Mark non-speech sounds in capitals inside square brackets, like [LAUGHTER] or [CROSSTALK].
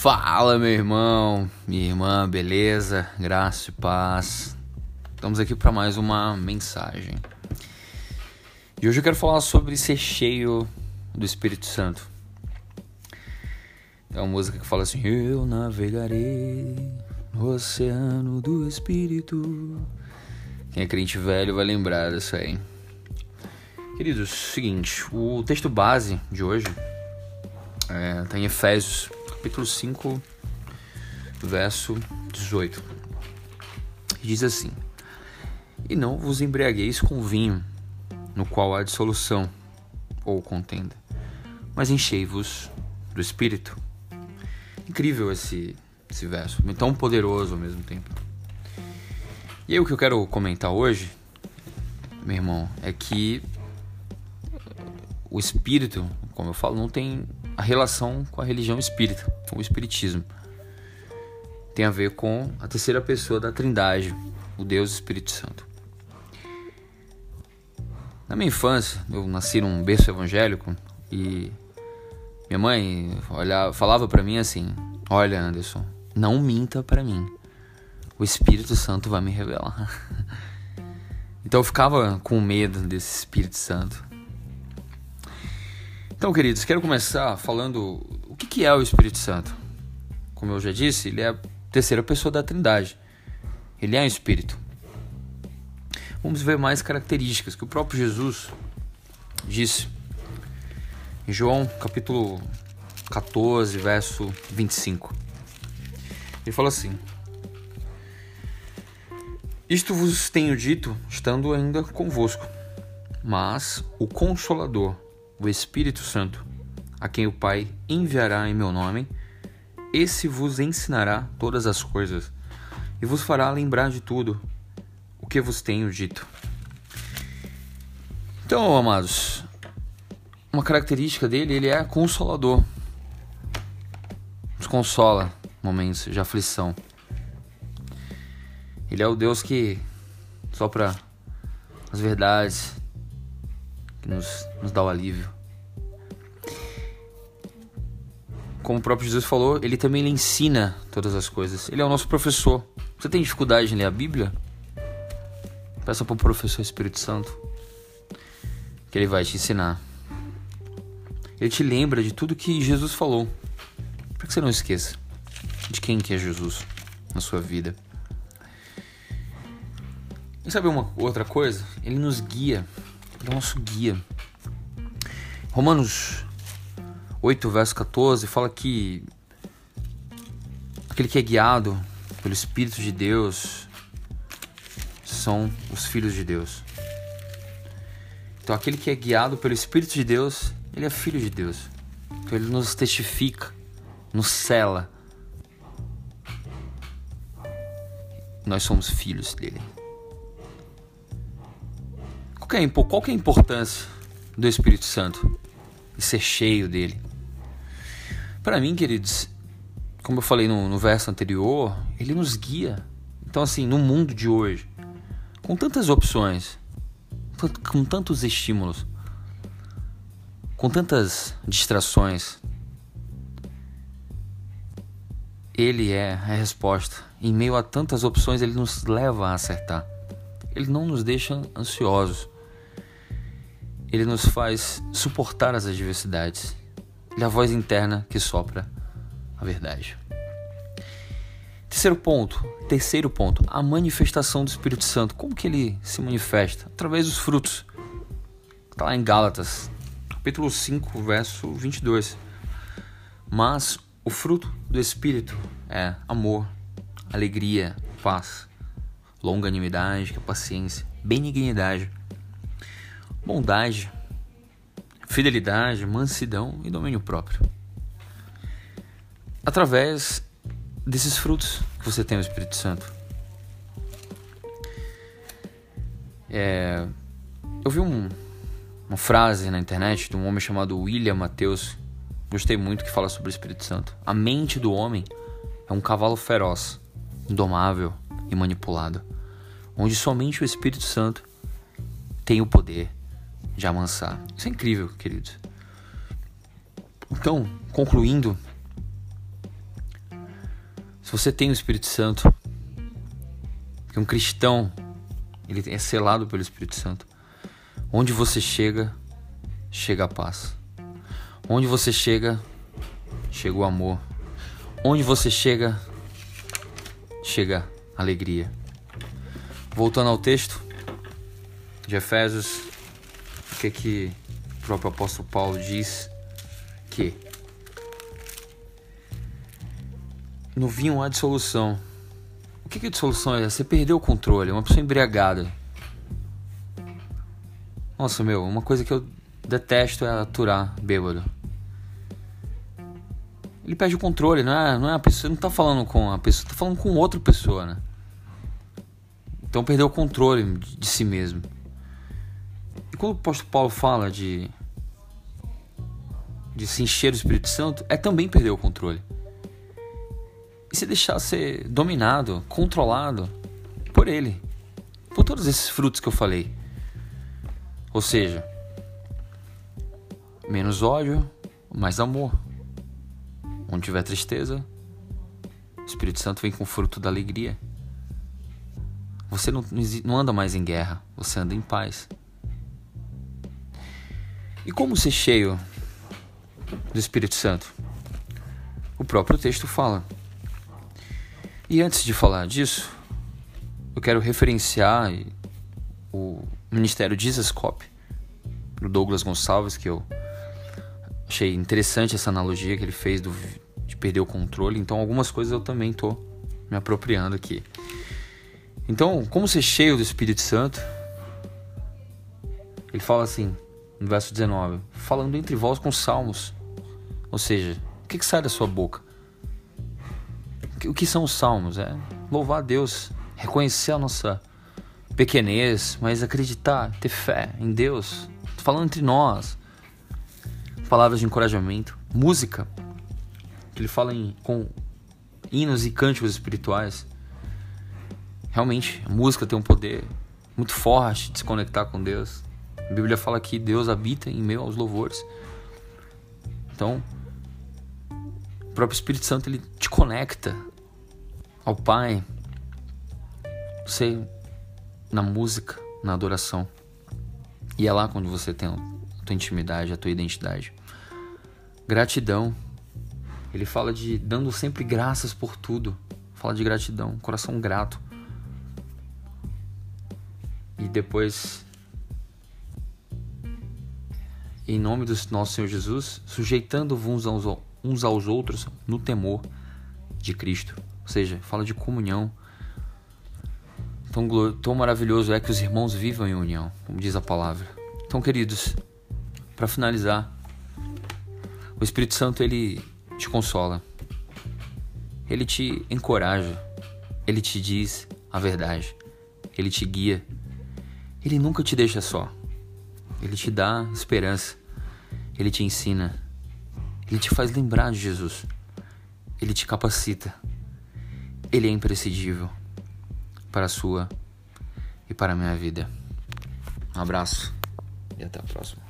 Fala, meu irmão, minha irmã, beleza? Graça e paz. Estamos aqui para mais uma mensagem. E hoje eu quero falar sobre ser cheio do Espírito Santo. É uma música que fala assim: Eu navegarei no oceano do Espírito. Quem é crente velho vai lembrar disso aí. Queridos, seguinte, o texto base de hoje está é, em Efésios capítulo 5, verso 18. Diz assim: E não vos embriagueis com vinho, no qual há dissolução ou contenda, mas enchei-vos do Espírito. Incrível esse, esse verso, tão poderoso ao mesmo tempo. E aí o que eu quero comentar hoje, meu irmão, é que o Espírito, como eu falo, não tem a relação com a religião espírita, com o espiritismo. Tem a ver com a terceira pessoa da Trindade, o Deus Espírito Santo. Na minha infância, eu nasci num berço evangélico e minha mãe olhava, falava para mim assim: "Olha, Anderson, não minta para mim. O Espírito Santo vai me revelar." [LAUGHS] então eu ficava com medo desse Espírito Santo. Então, queridos, quero começar falando o que é o Espírito Santo. Como eu já disse, ele é a terceira pessoa da Trindade. Ele é um Espírito. Vamos ver mais características que o próprio Jesus disse em João capítulo 14, verso 25. Ele fala assim: Isto vos tenho dito, estando ainda convosco, mas o Consolador o Espírito Santo, a quem o Pai enviará em meu nome, esse vos ensinará todas as coisas e vos fará lembrar de tudo o que vos tenho dito. Então, amados, uma característica dele, ele é consolador. Nos consola momentos de aflição. Ele é o Deus que sopra as verdades, que nos, nos dá o alívio. Como o próprio Jesus falou, ele também lhe ensina todas as coisas. Ele é o nosso professor. Você tem dificuldade em ler a Bíblia? Peça para o professor Espírito Santo que ele vai te ensinar. Ele te lembra de tudo que Jesus falou. Para que você não esqueça de quem que é Jesus na sua vida. E sabe uma outra coisa? Ele nos guia é o nosso guia. Romanos 8, verso 14, fala que aquele que é guiado pelo Espírito de Deus são os filhos de Deus. Então, aquele que é guiado pelo Espírito de Deus, ele é filho de Deus. Então, ele nos testifica, nos cela. Nós somos filhos dele. Qual é, qual é a importância do Espírito Santo? E ser cheio dele. Para mim, queridos, como eu falei no, no verso anterior, ele nos guia. Então, assim, no mundo de hoje, com tantas opções, com tantos estímulos, com tantas distrações, ele é a resposta. Em meio a tantas opções, ele nos leva a acertar. Ele não nos deixa ansiosos ele nos faz suportar as adversidades. Ele é a voz interna que sopra a verdade. Terceiro ponto, terceiro ponto, a manifestação do Espírito Santo. Como que ele se manifesta? Através dos frutos. Está lá em Gálatas, capítulo 5, verso 22. Mas o fruto do Espírito é amor, alegria, paz, longanimidade, paciência, benignidade, bondade, fidelidade, mansidão e domínio próprio. Através desses frutos que você tem no Espírito Santo. É, eu vi um, uma frase na internet de um homem chamado William Mateus, gostei muito, que fala sobre o Espírito Santo. A mente do homem é um cavalo feroz, indomável e manipulado, onde somente o Espírito Santo tem o poder de amansar. Isso é incrível, queridos. Então, concluindo, Se você tem o Espírito Santo, que um cristão, ele é selado pelo Espírito Santo. Onde você chega, chega a paz. Onde você chega, chega o amor. Onde você chega, chega alegria. Voltando ao texto de Efésios, que que o próprio apóstolo Paulo diz que no vinho há dissolução. O que, que dissolução é? Você perdeu o controle, é uma pessoa embriagada. Nossa, meu, uma coisa que eu detesto é aturar bêbado. Ele perde o controle, não é, não é a pessoa, não tá falando com a pessoa, tá falando com outra pessoa, né? Então perdeu o controle de si mesmo. Quando o apóstolo Paulo fala de de se encher do Espírito Santo, é também perder o controle. E se deixar ser dominado, controlado por ele. Por todos esses frutos que eu falei. Ou seja, menos ódio, mais amor. Onde tiver tristeza, o Espírito Santo vem com o fruto da alegria. Você não, não anda mais em guerra, você anda em paz. E como ser cheio do Espírito Santo? O próprio texto fala. E antes de falar disso, eu quero referenciar o Ministério Jesus Cop, do Douglas Gonçalves, que eu achei interessante essa analogia que ele fez do, de perder o controle. Então, algumas coisas eu também tô me apropriando aqui. Então, como ser cheio do Espírito Santo? Ele fala assim, no verso 19: falando entre vós com salmos. Ou seja, o que, que sai da sua boca? O que são os salmos? É louvar a Deus, reconhecer a nossa pequenez, mas acreditar, ter fé em Deus. Tô falando entre nós. Palavras de encorajamento, música. Que ele fala em, com hinos e cânticos espirituais. Realmente, a música tem um poder muito forte de se conectar com Deus. A Bíblia fala que Deus habita em meio aos louvores. Então, o próprio Espírito Santo ele te conecta ao Pai. Você na música, na adoração. E é lá quando você tem a tua intimidade, a tua identidade. Gratidão. Ele fala de dando sempre graças por tudo. Fala de gratidão, coração grato. E depois, em nome do nosso Senhor Jesus, sujeitando-vos uns, aos outros no temor de Cristo. Ou seja, fala de comunhão. Tão, tão maravilhoso é que os irmãos vivam em união, como diz a palavra. Então, queridos, para finalizar, o Espírito Santo ele te consola, ele te encoraja, ele te diz a verdade, ele te guia ele nunca te deixa só. Ele te dá esperança. Ele te ensina. Ele te faz lembrar de Jesus. Ele te capacita. Ele é imprescindível para a sua e para a minha vida. Um abraço e até a próxima.